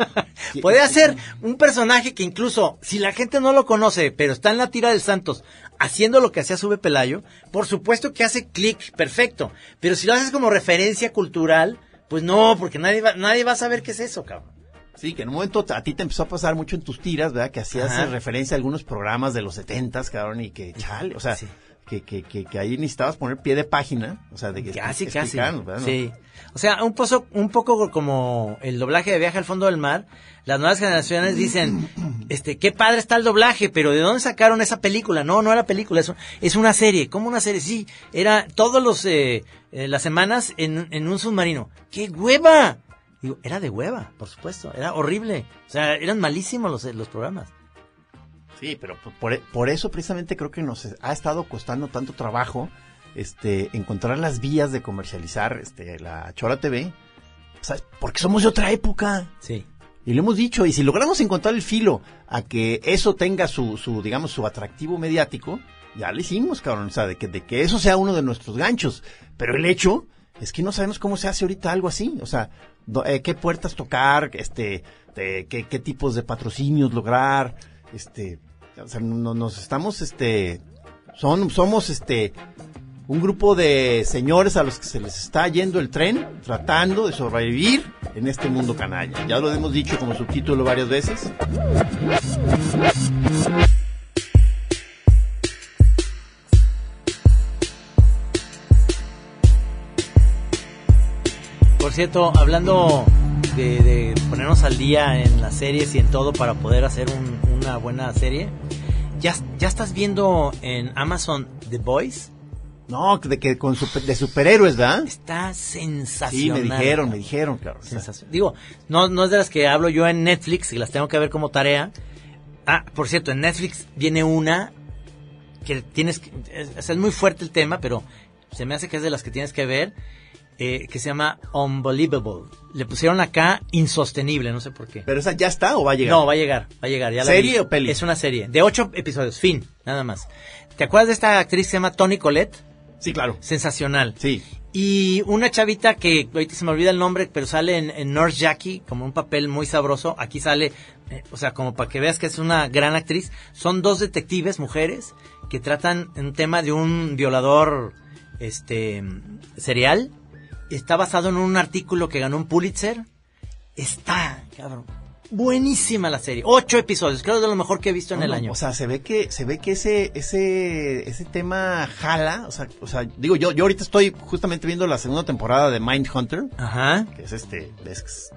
Puede ser un personaje que incluso, si la gente no lo conoce, pero está en la tira del Santos, haciendo lo que hacía Sube Pelayo, por supuesto que hace clic perfecto. Pero si lo haces como referencia cultural, pues no, porque nadie va, nadie va a saber qué es eso, cabrón. Sí, que en un momento a ti te empezó a pasar mucho en tus tiras, ¿verdad? Que hacías Ajá. eh, referencia a algunos programas de los setentas, cabrón, y que, chale, o sea, Sí. que, que, que, que ahí necesitabas poner pie de página, o sea, de que Casi, casi. ¿no? Sí. O sea, un, pozo, un poco como el doblaje de Viaje al Fondo del Mar. Las nuevas generaciones dicen, este, qué padre está el doblaje, pero ¿de dónde sacaron esa película? No, no era película, es, un- es una serie. ¿Cómo una serie? Sí, era todos los, eh, eh, las semanas en, en un submarino. ¡Qué hueva! Digo, era de hueva, por supuesto. Era horrible. O sea, eran malísimos los, los programas. Sí, pero por- por, por eso precisamente creo que nos ha estado costando tanto trabajo este encontrar las vías de comercializar este la Chora TV, ¿sabes? Porque somos de otra época. Sí. Y lo hemos dicho, y si logramos encontrar el filo a que eso tenga su, su digamos, su atractivo mediático, ya lo hicimos, cabrón, o sea, de que, de que eso sea uno de nuestros ganchos. Pero el hecho es que no sabemos cómo se hace ahorita algo así, o sea, qué puertas tocar, este, qué, qué tipos de patrocinios lograr, este, o sea, no, nos estamos, este, son, somos, este, un grupo de señores a los que se les está yendo el tren, tratando de sobrevivir en este mundo canalla. Ya lo hemos dicho como subtítulo varias veces. Por cierto, hablando de, de ponernos al día en las series y en todo para poder hacer un- una buena serie, ¿ya, ¿ya estás viendo en Amazon The Boys? No, de que con super- de superhéroes, ¿verdad? Está Sí, sensacional. me dijeron, me dijeron, claro. Sensación- Digo, no, no es de las que hablo yo en Netflix y las tengo que ver como tarea. Ah, por cierto, en Netflix viene una que tienes que... Es, es muy fuerte el tema, pero se me hace que es de las que tienes que ver, eh, que se llama Unbelievable. Le pusieron acá insostenible, no sé por qué. Pero esa ya está o va a llegar. No, va a llegar, va a llegar. Ya ¿Serie o peli? Es una serie, de ocho episodios, fin, nada más. ¿Te acuerdas de esta actriz que se llama Toni Collette? Sí, claro. Sensacional. Sí. Y una chavita que ahorita se me olvida el nombre, pero sale en, en Nurse Jackie como un papel muy sabroso. Aquí sale, eh, o sea, como para que veas que es una gran actriz. Son dos detectives, mujeres, que tratan un tema de un violador, este, serial. Está basado en un artículo que ganó un Pulitzer. Está, cabrón. Buenísima la serie. Ocho episodios, creo que es de lo mejor que he visto en No, el no, año. O sea, se ve que, se ve que ese, ese, ese tema jala, o sea, o sea, digo, yo, yo ahorita estoy justamente viendo la segunda temporada de Mindhunter, Ajá. que es este, es,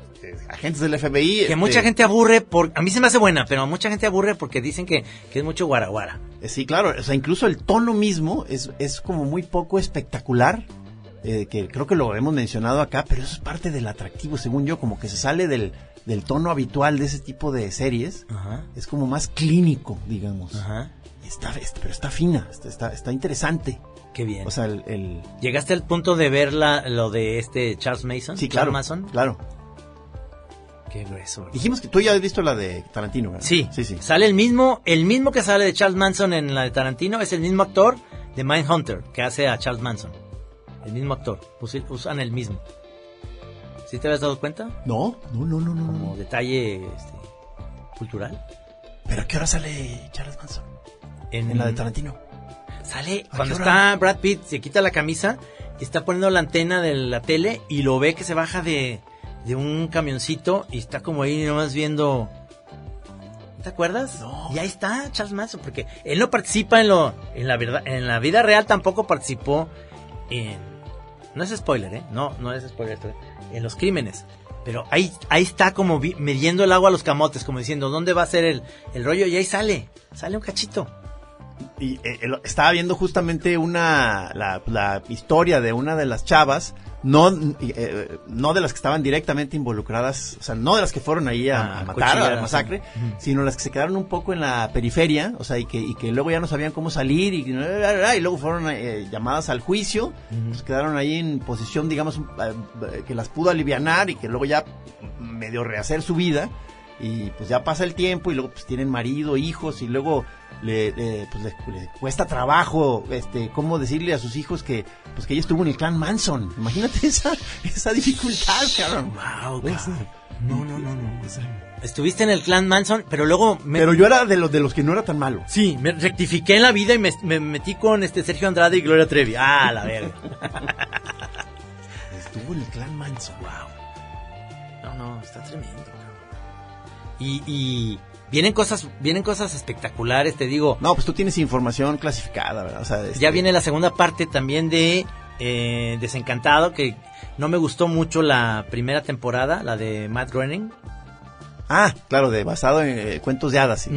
agentes del FBI. Que este, mucha gente aburre por... A mí se me hace buena, pero mucha gente aburre porque dicen que, que es mucho guaraguara. eh, Sí, claro, o sea, incluso el tono mismo es, es como muy poco espectacular, eh, que creo que lo hemos mencionado acá, pero eso es parte del atractivo, según yo, como que se sale del, del tono habitual de ese tipo de series, Ajá. es como más clínico, digamos. Ajá. Está, está- pero está fina, está, está, está interesante. Qué bien. O sea, el, el- ¿Llegaste al punto de ver la, lo de este Charles Mason? sí, claro, Charles Manson. claro. Qué grueso. Dijimos que tú ya has visto la de Tarantino, ¿verdad? Sí, sí, sí. Sale el mismo, el mismo que sale de Charles Manson en la de Tarantino, es el mismo actor de Mindhunter que hace a Charles Manson. El mismo actor. Usi- Usan el mismo. ¿Sí te habías dado cuenta? No, no, no, no, no, Como detalle este, cultural. ¿Pero a qué hora sale Charles Manson? En la de Tarantino. Sale ¿A cuando está Brad Pitt, se quita la camisa, está poniendo la antena de la tele y lo ve que se baja de, de un camioncito y está como ahí nomás viendo. ¿Te acuerdas? No. Y ahí está Charles Manson, porque él no participa en lo, en la verdad, en la vida real tampoco participó en, no es spoiler, ¿eh? No, no es spoiler, en los crímenes. Pero ahí, ahí está como midiendo el agua a los camotes, como diciendo, ¿dónde va a ser el, el rollo? Y ahí sale, sale un cachito. Y eh, estaba viendo justamente una, la, la historia de una de las chavas no, eh, no de las que estaban directamente involucradas, o sea, no de las que fueron ahí a, Ah, a matar, a la masacre, sino las que se quedaron un poco en la periferia, o sea, y que, y que luego ya no sabían cómo salir y, y luego fueron eh, llamadas al juicio, pues quedaron ahí en posición, digamos, eh, que las pudo alivianar y que luego ya medio rehacer su vida y pues ya pasa el tiempo y luego pues tienen marido, hijos y luego le, le, pues, le, le cuesta trabajo este cómo decirle a sus hijos que pues que ella estuvo en el clan Manson. Imagínate esa esa dificultad, cabrón. Wow, Pues, No, no, no, no. Estuviste en el clan Manson, pero luego me, Pero yo era de los de los que no era tan malo. Sí, me rectifiqué en la vida y me, me metí con este Sergio Andrade y Gloria Trevi. Ah, la verga. Estuvo en el clan Manson. Wow. No, no, está tremendo. Y, y vienen cosas, vienen cosas espectaculares, te digo. No, pues tú tienes información clasificada, ¿verdad? O sea, este- Ya viene la segunda parte también de eh, Desencantado, que no me gustó mucho la primera temporada, la de Matt Groening. Ah, claro, de basado en eh, cuentos de hadas, sí.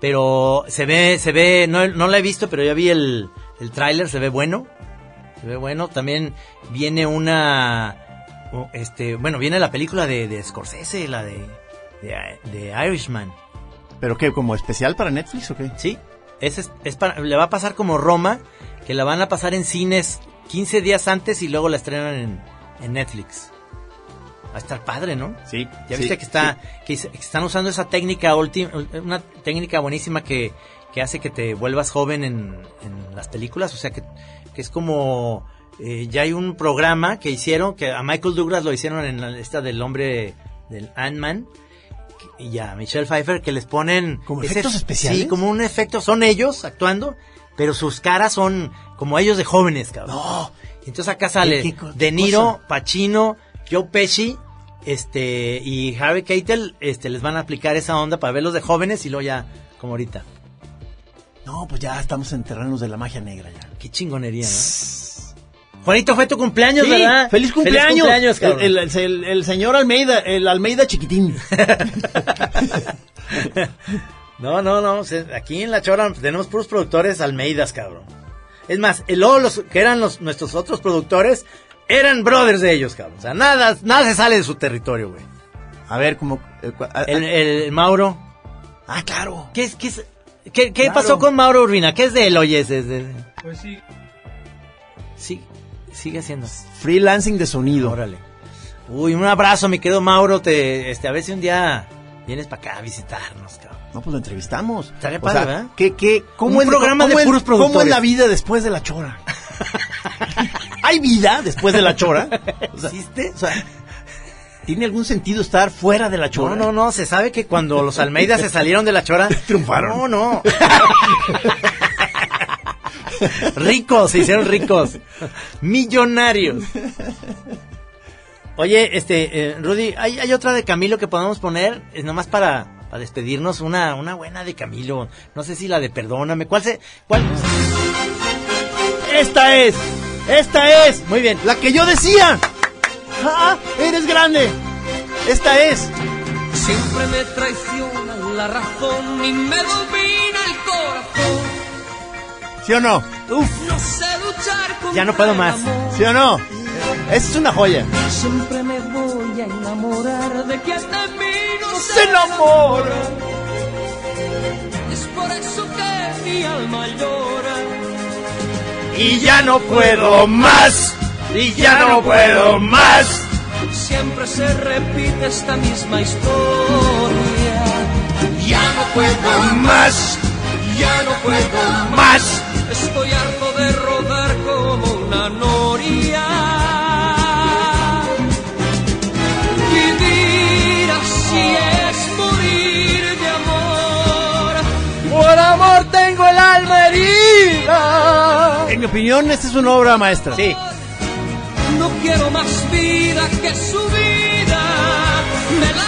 Pero se ve, se ve, no, no la he visto, pero ya vi el, el tráiler, se ve bueno. Se ve bueno. También viene una, este, bueno, viene la película de, de Scorsese, la de, de, de Irishman. ¿Pero qué? ¿Como especial para Netflix o qué? ¿Sí? Es, es, es para- le va a pasar como Roma, que la van a pasar en cines 15 días antes y luego la estrenan en, en Netflix. Va a estar padre, ¿no? Sí. Ya sí, viste que está que están usando esa técnica ulti- una técnica buenísima que, que hace que te vuelvas joven en, en las películas, o sea que, que es como eh, ya hay un programa que hicieron que a Michael Douglas lo hicieron en la esta del hombre del Ant-Man y a Michelle Pfeiffer que les ponen ¿Como ese- efectos especiales? Sí, como un efecto, son ellos actuando, pero sus caras son como ellos de jóvenes, cabrón. No. Entonces acá sale ¿Qué- qué co- De Niro, cosa? Pacino, Joe Pesci, este, y Harry Keitel, este, les van a aplicar esa onda para verlos de jóvenes y luego ya, como ahorita. No, pues ya estamos en terrenos de la magia negra ya. Qué chingonería, ¿no? Juanito, fue tu cumpleaños, Sí, ¿verdad? ¡Feliz cumpleaños! Feliz cumpleaños, cabrón. el, el- el- el señor Almeida, el Almeida chiquitín. No, no, no, aquí en La Chora tenemos puros productores Almeidas, cabrón. Es más, el luego los que eran los, nuestros otros productores eran brothers de ellos, cabrón. O sea, nada, nada se sale de su territorio, güey. A ver, como... eh, cua- ah, El, el Mauro, ah, claro. ¿Qué, es, qué, es- qué, qué Claro. pasó con Mauro Urbina? ¿Qué es de él, oye? Es, es de- Pues sí. Sí, sigue haciendo. Freelancing de sonido. Órale. Uy, un abrazo, mi querido Mauro. Te, este, a ver si un día vienes para acá a visitarnos, cabrón. No, pues lo entrevistamos. Estaría O padre, sea, ¿verdad? ¿qué, qué, cómo Un es, programa cómo de puros ¿Cómo es productores. la vida después de la chora? ¿Hay vida después de la chora? O sea, ¿Existe? o sea, ¿tiene algún sentido estar fuera de la chora? No, no, no. Se sabe que cuando los Almeida se salieron de la chora. Triunfaron. No, no. ricos, se hicieron ricos. Millonarios. Oye, este, eh, Rudy, ¿hay, hay otra de Camilo que podemos poner, es nomás para, para despedirnos, una, una buena de Camilo. No sé si la de Perdóname. ¿Cuál se, cuál? Esta es, esta es, Muy bien. la que yo decía. Ah, eres grande. Esta es. Siempre me traiciona la razón y me domina el corazón. ¿Sí o no? Uf, Ya no puedo más. ¿Sí o no? Esa es una joya. Siempre me voy a enamorar de quien de mí no Se enamora. Es por eso que mi alma llora. Y ya no puedo más. Y ya no puedo más. Siempre se repite esta misma historia. Ya no puedo Más. ya no puedo Más. Estoy harto de rodar como una noria. Vivir así es morir de amor. por amor tengo el alma herida. En mi opinión, esta es una obra maestra. Sí. No quiero más vida que su vida. Melancolía.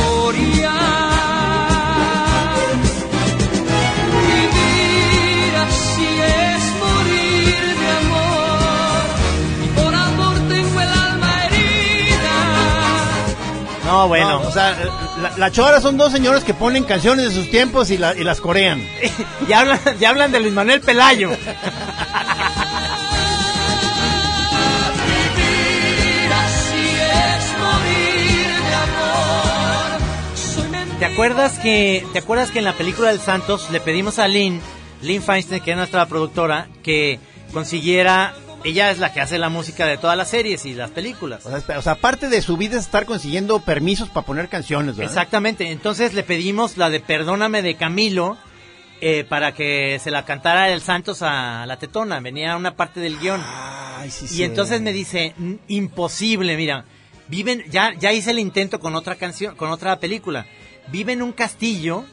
No, bueno. No, o sea, la, la chora son dos señores que ponen canciones de sus tiempos y, la- y las corean. ya, hablan, ya hablan de Luis Manuel Pelayo. ¿Te acuerdas que te acuerdas que en la película del Santos le pedimos a Lynn, Lynn Feinstein, que es nuestra productora, que consiguiera ella es la que hace la música de todas las series y las películas. O sea, esp- o sea, aparte de su vida es estar consiguiendo permisos para poner canciones, ¿verdad? Exactamente. Entonces le pedimos la de Perdóname de Camilo eh, para que se la cantara el Santos a la tetona. Venía una parte del guion. Ay, sí, Y sí. entonces me dice, "Mm, imposible, mira, viven, ya, ya hice el intento con otra canción, con otra película. Vive en un castillo,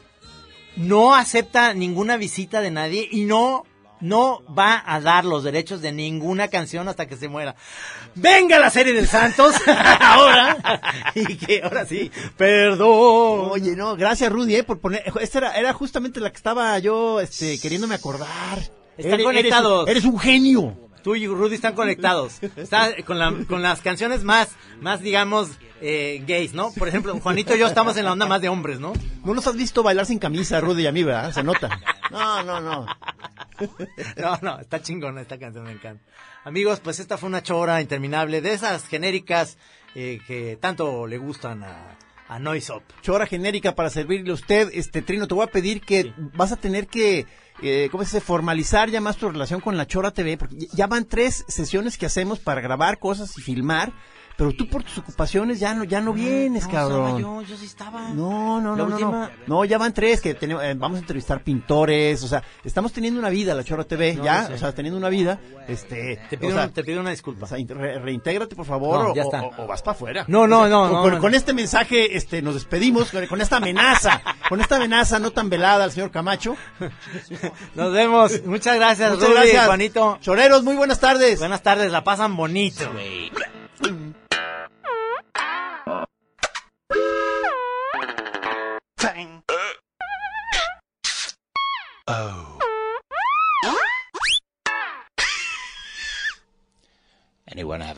no acepta ninguna visita de nadie y no, no va a dar los derechos de ninguna canción hasta que se muera. Venga la serie del Santos, ahora, y que ahora sí, perdón. Oye, no, gracias Rudy, eh, por poner. Esta era, era justamente la que estaba yo, este, queriéndome acordar. Están Eres- conectados. Eres, un- eres un genio. Tú y Rudy están conectados. Está con, la- con las canciones más, más digamos, eh, gays, ¿no? Por ejemplo, Juanito y yo estamos en la onda más de hombres, ¿no? No nos has visto bailar sin camisa, Rudy y a mí, ¿verdad? Se nota. No, no, no. No, no, está chingona esta canción, me encanta. Amigos, pues esta fue una chora interminable de esas genéricas eh, que tanto le gustan a, a Noisop. Chora genérica para servirle a usted. Este, Trino, te voy a pedir que vas a tener que, eh, ¿cómo se dice? Formalizar ya más tu relación con la Chora TV, porque ya van tres sesiones que hacemos para grabar cosas y filmar, pero tú por tus ocupaciones ya no, ya no vienes, No, cabrón. estaba yo, yo sí estaba. No, no, La no, no, última- no. No, ya van tres que tenemos, eh, vamos a entrevistar pintores, o sea, estamos teniendo una vida, la Chora TV, No, ya, o sea, teniendo una vida, este, Te pido, o sea, una, te pido una disculpa. o sea, re- reintégrate por favor No, o, ya está. o- o vas para afuera. No, no, no, Con, no, con- no. con este mensaje, este, nos despedimos con, con esta amenaza, con esta amenaza no tan velada al señor Camacho. Nos vemos. Muchas gracias, Muchas Rudy, gracias, Juanito. Choreros, muy buenas tardes. Buenas tardes, la pasan bonito.